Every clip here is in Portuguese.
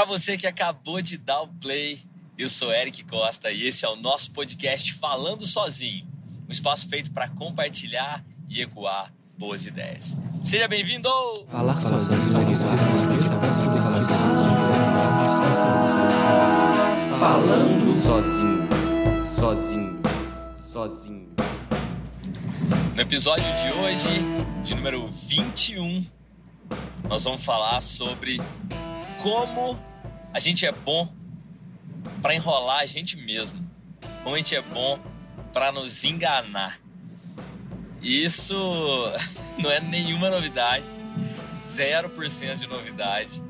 Para você que acabou de dar o play, eu sou Eric Costa e esse é o nosso podcast Falando Sozinho, um espaço feito para compartilhar e ecoar boas ideias. Seja bem-vindo! Falar sozinho. Falando sozinho. Sozinho. Sozinho. No episódio de hoje, de número 21, nós vamos falar sobre como a gente é bom para enrolar a gente mesmo. Como a gente é bom para nos enganar. Isso não é nenhuma novidade, 0% de novidade,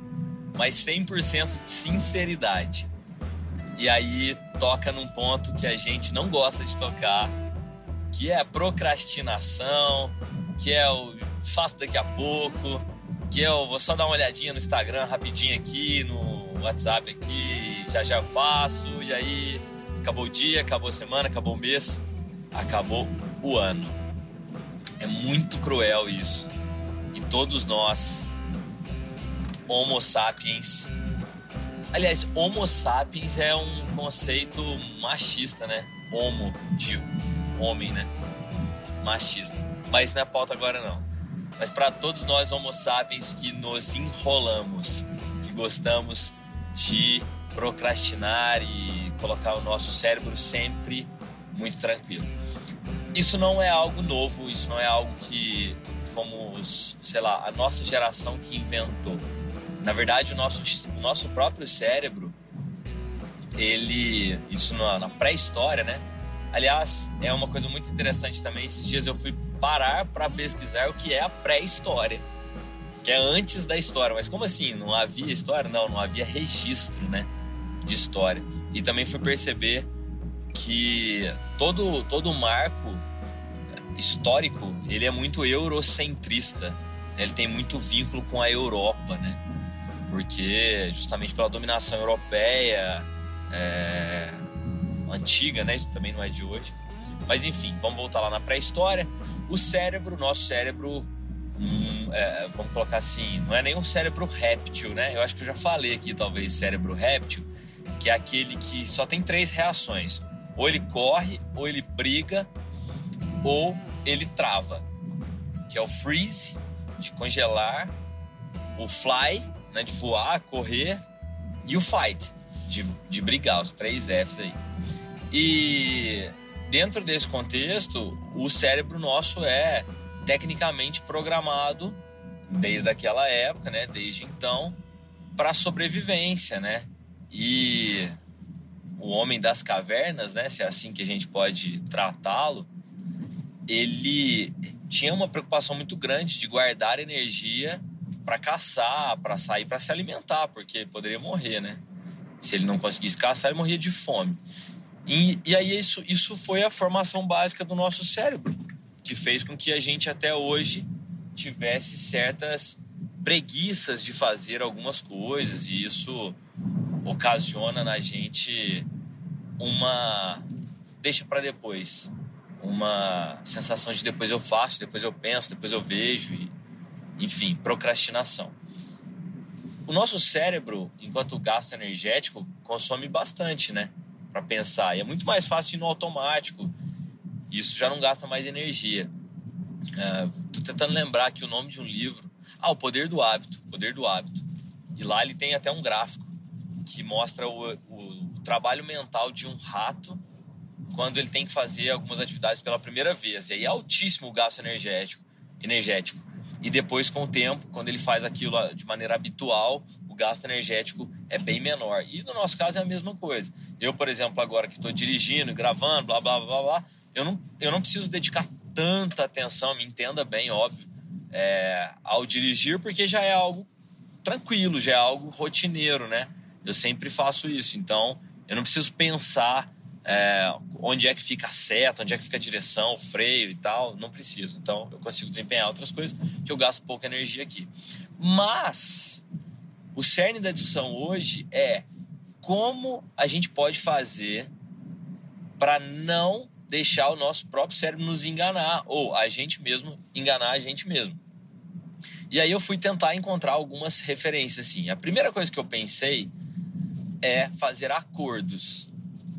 mas 100% de sinceridade. E aí toca num ponto que a gente não gosta de tocar, que é a procrastinação, que é o faço daqui a pouco, que eu vou só dar uma olhadinha no Instagram rapidinho aqui, no WhatsApp aqui, já já faço, e aí acabou o dia, acabou a semana, acabou o mês, acabou o ano. É muito cruel isso. E todos nós, Homo sapiens. Aliás, Homo sapiens é um conceito machista, né? Homo, de homem, né? Machista. Mas não é pauta agora não mas para todos nós homo sapiens que nos enrolamos, que gostamos de procrastinar e colocar o nosso cérebro sempre muito tranquilo. Isso não é algo novo, isso não é algo que fomos, sei lá, a nossa geração que inventou. Na verdade, o nosso, o nosso próprio cérebro, ele, isso na, na pré-história, né? Aliás, é uma coisa muito interessante também. Esses dias eu fui parar para pesquisar o que é a pré-história, que é antes da história. Mas como assim? Não havia história? Não, não havia registro, né, de história. E também fui perceber que todo todo marco histórico ele é muito eurocentrista. Ele tem muito vínculo com a Europa, né? Porque justamente pela dominação europeia, é, antiga, né? Isso também não é de hoje. Mas enfim, vamos voltar lá na pré-história. O cérebro, nosso cérebro, hum, é, vamos colocar assim, não é nem um cérebro réptil, né? Eu acho que eu já falei aqui, talvez, cérebro réptil, que é aquele que só tem três reações: ou ele corre, ou ele briga, ou ele trava. Que é o freeze, de congelar, o fly, né, de voar, correr, e o fight, de, de brigar, os três Fs aí. E dentro desse contexto, o cérebro nosso é tecnicamente programado desde aquela época, né, desde então, para sobrevivência, né? E o homem das cavernas, né, se é assim que a gente pode tratá-lo, ele tinha uma preocupação muito grande de guardar energia para caçar, para sair, para se alimentar, porque poderia morrer, né? Se ele não conseguisse caçar, ele morria de fome. E, e aí isso, isso foi a formação básica do nosso cérebro, que fez com que a gente até hoje tivesse certas preguiças de fazer algumas coisas e isso ocasiona na gente uma deixa para depois, uma sensação de depois eu faço, depois eu penso, depois eu vejo e enfim, procrastinação. O nosso cérebro, enquanto gasto energético, consome bastante, né? para pensar. E é muito mais fácil ir no automático. Isso já não gasta mais energia. Estou é, tentando lembrar aqui o nome de um livro. Ah, O Poder do Hábito. Poder do Hábito. E lá ele tem até um gráfico que mostra o, o, o trabalho mental de um rato quando ele tem que fazer algumas atividades pela primeira vez. E aí é altíssimo o gasto energético. energético. E depois, com o tempo, quando ele faz aquilo de maneira habitual, gasto energético é bem menor. E no nosso caso é a mesma coisa. Eu, por exemplo, agora que estou dirigindo, gravando, blá, blá, blá, blá, eu não, eu não preciso dedicar tanta atenção, me entenda bem, óbvio, é, ao dirigir, porque já é algo tranquilo, já é algo rotineiro, né? Eu sempre faço isso, então eu não preciso pensar é, onde é que fica a seta, onde é que fica a direção, o freio e tal, não preciso. Então eu consigo desempenhar outras coisas que eu gasto pouca energia aqui. Mas o cerne da discussão hoje é como a gente pode fazer para não deixar o nosso próprio cérebro nos enganar ou a gente mesmo enganar a gente mesmo. E aí eu fui tentar encontrar algumas referências, assim. A primeira coisa que eu pensei é fazer acordos,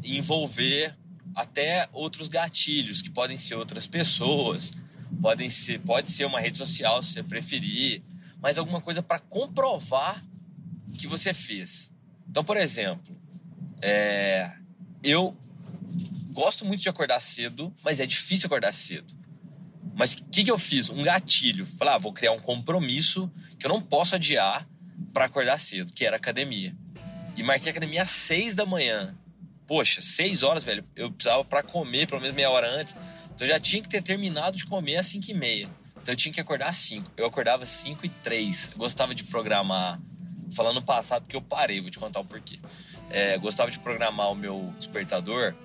envolver até outros gatilhos, que podem ser outras pessoas, podem ser, pode ser uma rede social, se você preferir, mas alguma coisa para comprovar que você fez. Então, por exemplo, é, eu gosto muito de acordar cedo, mas é difícil acordar cedo. Mas o que, que eu fiz? Um gatilho. Falei, ah, vou criar um compromisso que eu não posso adiar para acordar cedo, que era academia. E marquei academia às seis da manhã. Poxa, seis horas, velho. Eu precisava para comer pelo menos meia hora antes. Então eu já tinha que ter terminado de comer às cinco e meia. Então eu tinha que acordar às cinco. Eu acordava às cinco e três. Gostava de programar. Falando passado, porque eu parei, vou te contar o porquê. É, gostava de programar o meu despertador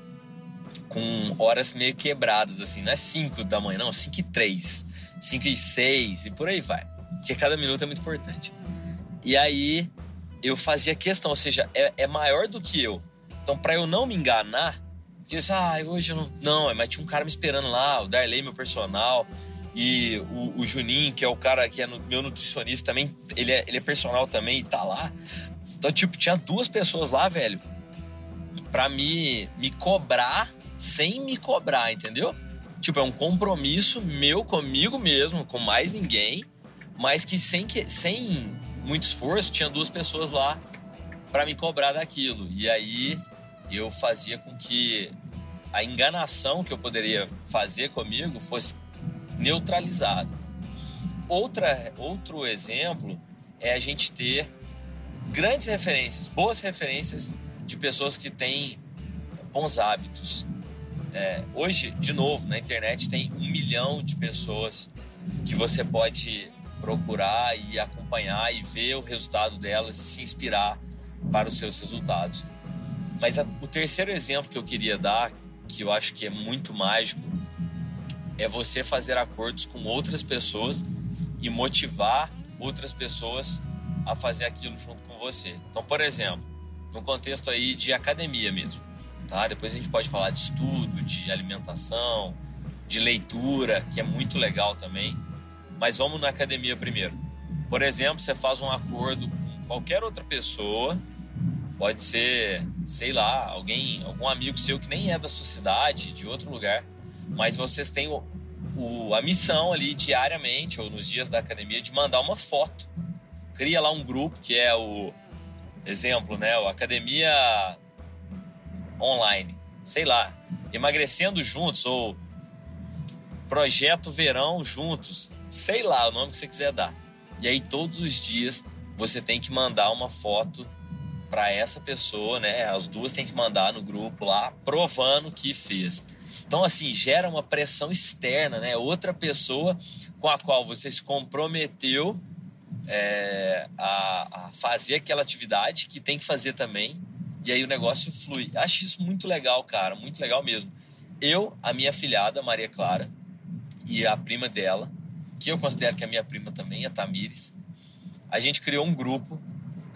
com horas meio quebradas, assim. Não é 5 da manhã, não, 5 e 3, 5 e 6 e por aí vai. Porque cada minuto é muito importante. E aí eu fazia questão, ou seja, é, é maior do que eu. Então, para eu não me enganar, eu disse, ah, hoje eu não. Não, mas tinha um cara me esperando lá, o Darley, meu personal, e o, o Juninho, que é o cara que é no, meu nutricionista também, ele é, ele é personal também e tá lá. Então, tipo, tinha duas pessoas lá, velho, pra me, me cobrar sem me cobrar, entendeu? Tipo, é um compromisso meu comigo mesmo, com mais ninguém, mas que sem, que, sem muito esforço, tinha duas pessoas lá para me cobrar daquilo. E aí eu fazia com que a enganação que eu poderia fazer comigo fosse neutralizada. Outra, outro exemplo é a gente ter grandes referências, boas referências de pessoas que têm bons hábitos. É, hoje, de novo, na internet tem um milhão de pessoas que você pode procurar e acompanhar e ver o resultado delas e se inspirar para os seus resultados. Mas a, o terceiro exemplo que eu queria dar, que eu acho que é muito mágico, é você fazer acordos com outras pessoas e motivar outras pessoas a fazer aquilo junto com você. Então, por exemplo, no contexto aí de academia mesmo tá? Depois a gente pode falar de estudo, de alimentação, de leitura, que é muito legal também. Mas vamos na academia primeiro. Por exemplo, você faz um acordo com qualquer outra pessoa, pode ser, sei lá, alguém, algum amigo seu que nem é da sua cidade, de outro lugar, mas vocês têm o, o, a missão ali diariamente ou nos dias da academia de mandar uma foto. Cria lá um grupo que é o exemplo, né? O Academia online, sei lá, emagrecendo juntos ou projeto verão juntos, sei lá o nome que você quiser dar. E aí todos os dias você tem que mandar uma foto para essa pessoa, né? As duas têm que mandar no grupo lá provando que fez. Então assim gera uma pressão externa, né? Outra pessoa com a qual você se comprometeu é, a, a fazer aquela atividade que tem que fazer também e aí o negócio flui. Acho isso muito legal, cara, muito legal mesmo. Eu, a minha filhada, Maria Clara, e a prima dela, que eu considero que é a minha prima também, a Tamires, a gente criou um grupo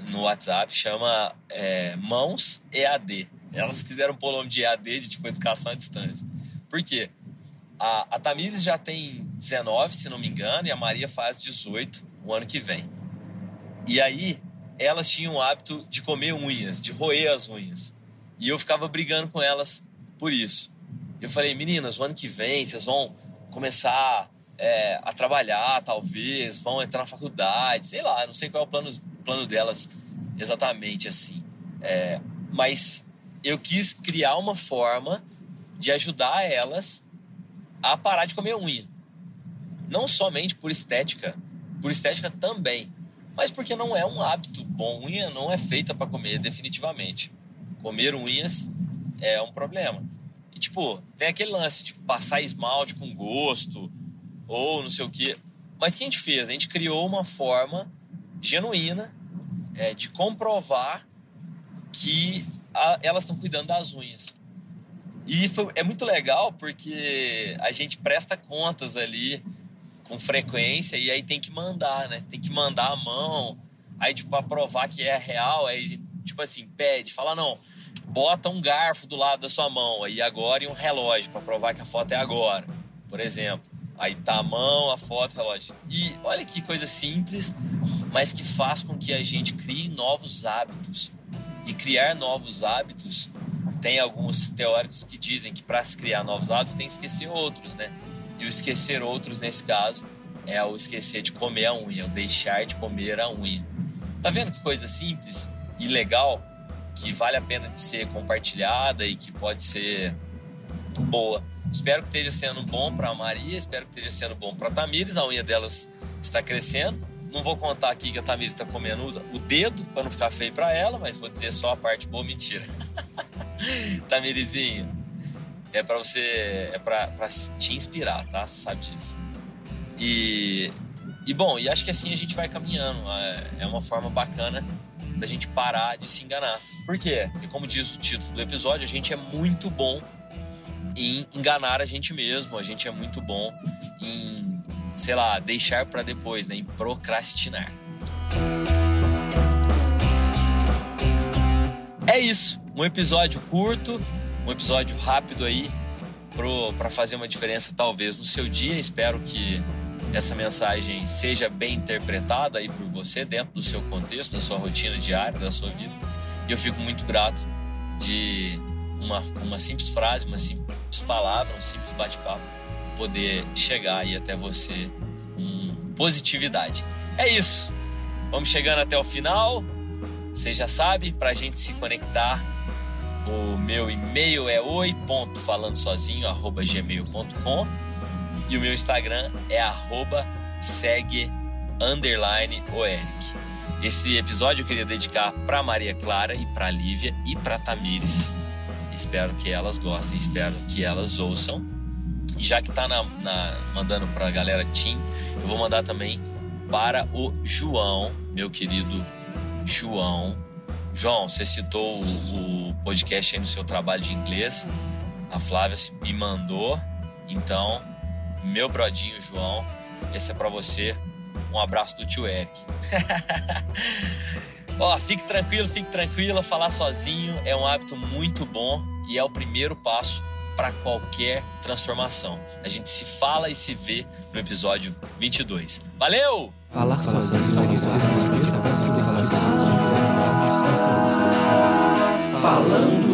no WhatsApp, chama é, Mãos EAD. Elas quiseram pôr o nome de EAD, de tipo Educação à Distância. Por quê? A, a Tamires já tem 19, se não me engano, e a Maria faz 18 o ano que vem. E aí, elas tinham o hábito de comer unhas, de roer as unhas. E eu ficava brigando com elas por isso. Eu falei, meninas, o ano que vem vocês vão começar é, a trabalhar, talvez, vão entrar na faculdade, sei lá, não sei qual é o plano, plano delas exatamente assim. É, mas eu quis criar uma forma de ajudar elas a parar de comer unha. Não somente por estética, por estética também, mas porque não é um hábito bom. Unha não é feita para comer, definitivamente. Comer unhas é um problema. E, tipo, tem aquele lance de passar esmalte com gosto, ou não sei o quê. Mas o que a gente fez? A gente criou uma forma genuína é, de comprovar que a, elas estão cuidando das unhas. E foi, é muito legal porque a gente presta contas ali com frequência e aí tem que mandar, né? Tem que mandar a mão. Aí, tipo, pra provar que é real, aí, tipo assim, pede, fala, não, bota um garfo do lado da sua mão aí agora e um relógio para provar que a foto é agora, por exemplo. Aí tá a mão, a foto, o relógio. E olha que coisa simples, mas que faz com que a gente crie novos hábitos. E criar novos hábitos, tem alguns teóricos que dizem que para se criar novos hábitos tem que esquecer outros, né? E o esquecer outros, nesse caso, é o esquecer de comer a unha, o deixar de comer a unha. Tá vendo que coisa simples e legal que vale a pena de ser compartilhada e que pode ser boa. Espero que esteja sendo bom para a Maria, espero que esteja sendo bom para a Tamires, a unha delas está crescendo. Não vou contar aqui que a Tamires está comendo o dedo para não ficar feio para ela, mas vou dizer só a parte boa, mentira. Tamirizinho, é para você, é para te inspirar, tá? Você sabe disso. E, e bom, e acho que assim a gente vai caminhando. É, é uma forma bacana da gente parar de se enganar. Por quê? E como diz o título do episódio, a gente é muito bom em enganar a gente mesmo, a gente é muito bom em, sei lá, deixar para depois, né? Em procrastinar. É isso, um episódio curto, um episódio rápido aí para fazer uma diferença talvez no seu dia. Espero que essa mensagem seja bem interpretada aí por você dentro do seu contexto, da sua rotina diária, da sua vida. E eu fico muito grato de uma, uma simples frase, uma simples palavra, um simples bate-papo poder chegar aí até você com positividade. É isso. Vamos chegando até o final. Você já sabe, para a gente se conectar, o meu e-mail é oi.falandosozinho@gmail.com e o meu Instagram é arroba segue underline o Eric. Esse episódio eu queria dedicar para Maria Clara e para Lívia e para Tamires. Espero que elas gostem, espero que elas ouçam. E já que tá na, na, mandando para a galera Tim, eu vou mandar também para o João, meu querido João. João, você citou o, o podcast aí no seu trabalho de inglês. A Flávia me mandou. Então, meu brodinho João, esse é para você. Um abraço do tio Eric. Ó, fique tranquilo, fique tranquila. Falar sozinho é um hábito muito bom e é o primeiro passo para qualquer transformação. A gente se fala e se vê no episódio 22. Valeu! Falar sozinho.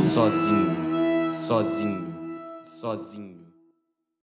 Sozinho. Sozinho. Sozinho.